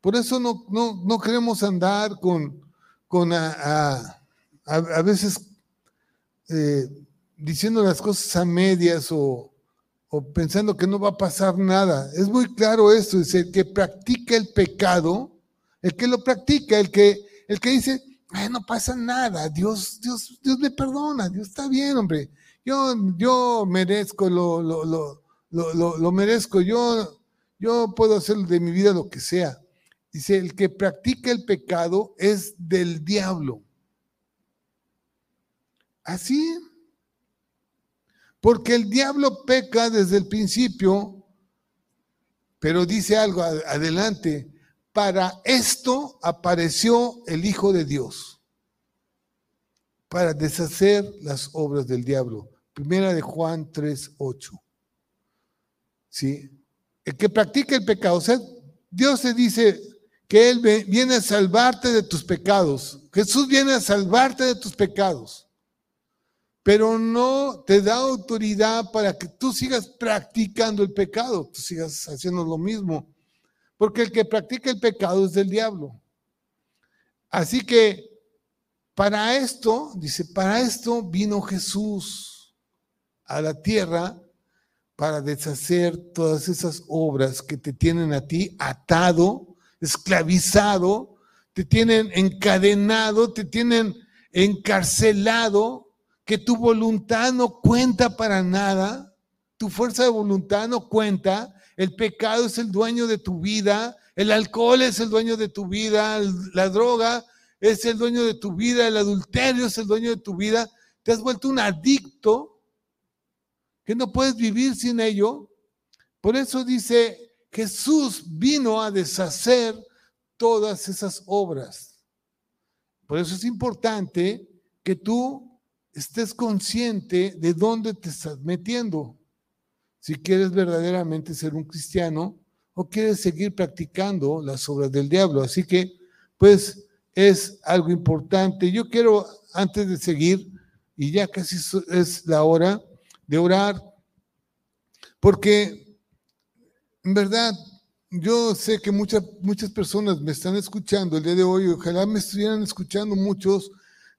S2: Por eso no, no, queremos andar con, con a, a, veces eh, diciendo las cosas a medias o, o pensando que no va a pasar nada. Es muy claro esto, es el que practica el pecado, el que lo practica, el que, el que dice, no pasa nada, Dios, Dios, Dios me perdona, Dios está bien, hombre. Yo, yo merezco lo, lo, lo, merezco, yo, yo puedo hacer de mi vida lo que sea. Dice, el que practica el pecado es del diablo. Así porque el diablo peca desde el principio, pero dice algo adelante, para esto apareció el Hijo de Dios, para deshacer las obras del diablo. Primera de Juan 3, 8. ¿Sí? El que practica el pecado, o sea, Dios te dice que Él viene a salvarte de tus pecados. Jesús viene a salvarte de tus pecados pero no te da autoridad para que tú sigas practicando el pecado, tú sigas haciendo lo mismo, porque el que practica el pecado es del diablo. Así que para esto, dice, para esto vino Jesús a la tierra para deshacer todas esas obras que te tienen a ti atado, esclavizado, te tienen encadenado, te tienen encarcelado que tu voluntad no cuenta para nada, tu fuerza de voluntad no cuenta, el pecado es el dueño de tu vida, el alcohol es el dueño de tu vida, la droga es el dueño de tu vida, el adulterio es el dueño de tu vida, te has vuelto un adicto no puedes vivir sin ello. Por eso dice, Jesús vino a deshacer todas esas obras. Por eso es importante que tú estés consciente de dónde te estás metiendo. Si quieres verdaderamente ser un cristiano o quieres seguir practicando las obras del diablo. Así que, pues, es algo importante. Yo quiero, antes de seguir, y ya casi es la hora de orar, porque en verdad yo sé que muchas, muchas personas me están escuchando el día de hoy, ojalá me estuvieran escuchando muchos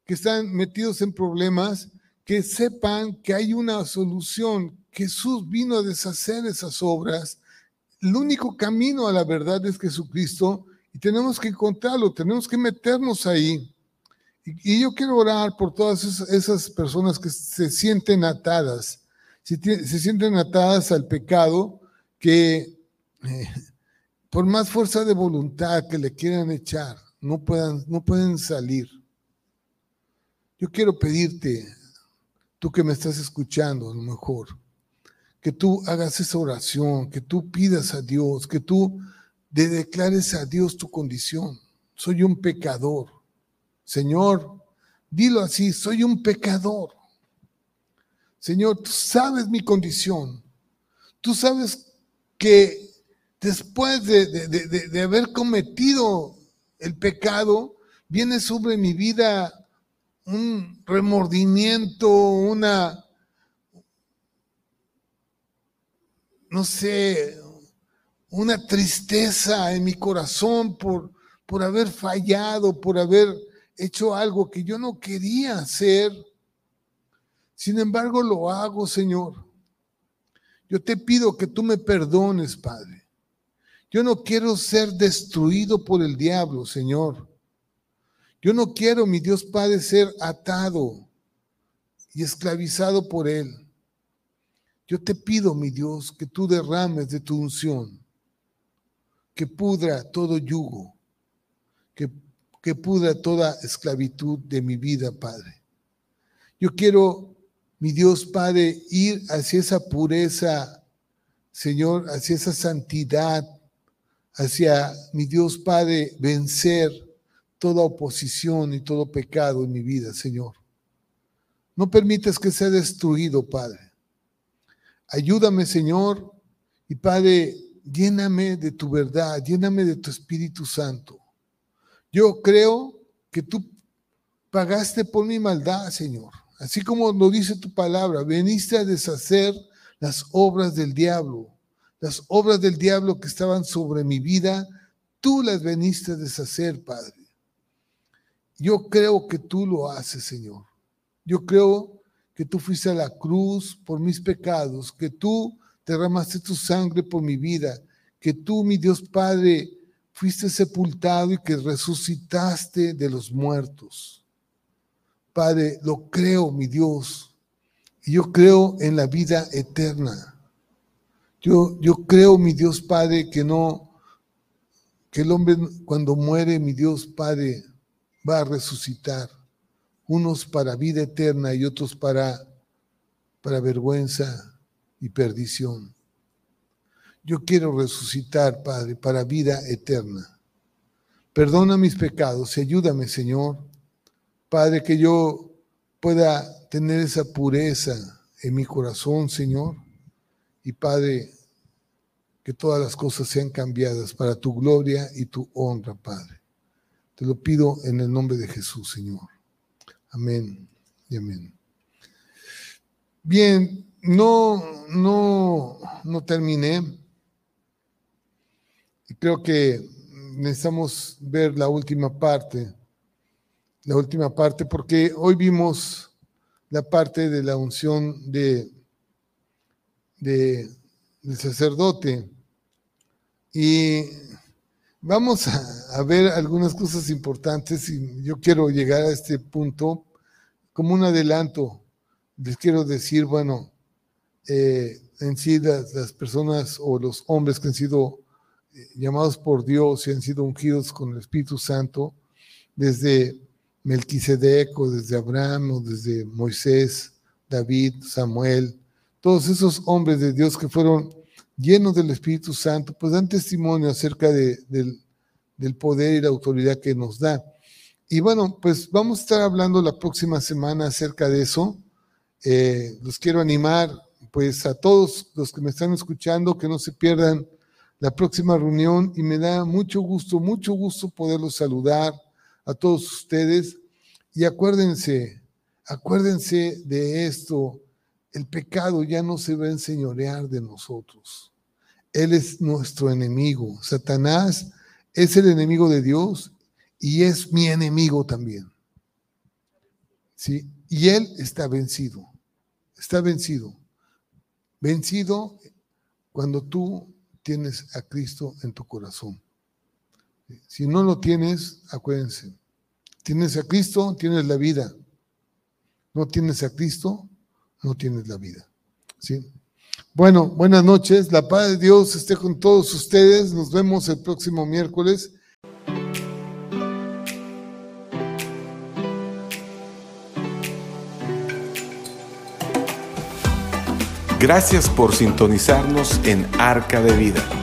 S2: que están metidos en problemas, que sepan que hay una solución. Jesús vino a deshacer esas obras. El único camino a la verdad es Jesucristo y tenemos que encontrarlo, tenemos que meternos ahí. Y, yo quiero orar por todas esas personas que se sienten atadas, se, se sienten atadas al pecado, que eh, por más fuerza de voluntad que le quieran echar, no, puedan, no pueden salir. Yo quiero pedirte, tú que me estás escuchando a lo mejor, que tú hagas esa oración, que tú pidas a Dios, que tú declares a Dios tu condición. Soy un pecador. Señor, dilo así, soy un pecador. Señor, tú sabes mi condición. Tú sabes que después de, de haber cometido el pecado, viene sobre mi vida un remordimiento, una, no sé, una tristeza en mi corazón por, por haber fallado, por haber hecho algo que yo no quería hacer. Sin embargo, lo hago, Señor. Yo te pido que tú me perdones, Padre. Yo no quiero ser destruido por el diablo, Señor. Yo no quiero, mi Dios Padre, ser atado y esclavizado por él. Yo te pido, mi Dios, que tú derrames de tu unción, que pudra todo yugo, que, que pudra toda esclavitud de mi vida, Padre. Yo quiero, mi Dios Padre, ir hacia esa pureza, Señor, hacia esa santidad, hacia, mi Dios Padre, vencer toda oposición y todo pecado en mi vida, Señor. No permitas que sea destruido, Padre. Ayúdame, Señor, y Padre, lléname de tu verdad, lléname de tu Espíritu Santo. Yo creo que tú pagaste por mi maldad, Señor. Así como lo dice tu palabra, veniste a deshacer las obras del diablo. Las obras del diablo que estaban sobre mi vida, tú las veniste a deshacer, Padre. Yo creo que tú lo haces, Señor. Yo creo que tú fuiste a la cruz por mis pecados, que tú derramaste tu sangre por mi vida, que tú, mi Dios Padre, fuiste sepultado y que resucitaste de los muertos. Padre, lo creo, mi Dios, y yo creo en la vida eterna. Yo, yo creo, mi Dios Padre, que no, que el hombre cuando muere, mi Dios Padre, va a resucitar unos para vida eterna y otros para, para vergüenza y perdición. Yo quiero resucitar, Padre, para vida eterna. Perdona mis pecados y ayúdame, Señor, Padre, que yo pueda tener esa pureza en mi corazón, Señor, y Padre, que todas las cosas sean cambiadas para tu gloria y tu honra, Padre. Te lo pido en el nombre de Jesús, Señor. Amén y amén. Bien, no, no, no terminé. Creo que necesitamos ver la última parte, la última parte, porque hoy vimos la parte de la unción de, de del sacerdote y Vamos a, ver algunas cosas importantes y yo quiero llegar a este punto como un adelanto. Les quiero decir, bueno, eh, en sí las, personas o los hombres que han sido eh, llamados por Dios y han sido ungidos con el Espíritu Santo, desde Melquisedec o desde Abraham o desde Moisés, David, Samuel, todos esos hombres de Dios que fueron llenos del Espíritu Santo, pues dan testimonio acerca de, del, poder y la autoridad que nos da. Y bueno, pues vamos a estar hablando la próxima semana acerca de eso. Eh, los quiero animar, pues a todos los que me están escuchando, que no se pierdan la próxima reunión y me da mucho gusto, mucho gusto poderlos saludar a todos ustedes. Y acuérdense, acuérdense de esto, el pecado ya no se va a enseñorear de nosotros. Él es nuestro enemigo. Satanás es el enemigo de Dios y es mi enemigo también. ¿Sí? Y él está vencido. Está vencido. Vencido cuando tú tienes a Cristo en tu corazón. Si no lo tienes, acuérdense. Tienes a Cristo, tienes la vida. No tienes a Cristo, no tienes la vida. ¿sí? Bueno, buenas noches. La paz de Dios esté con todos ustedes. Nos vemos el próximo miércoles.
S1: Gracias por sintonizarnos en Arca de Vida.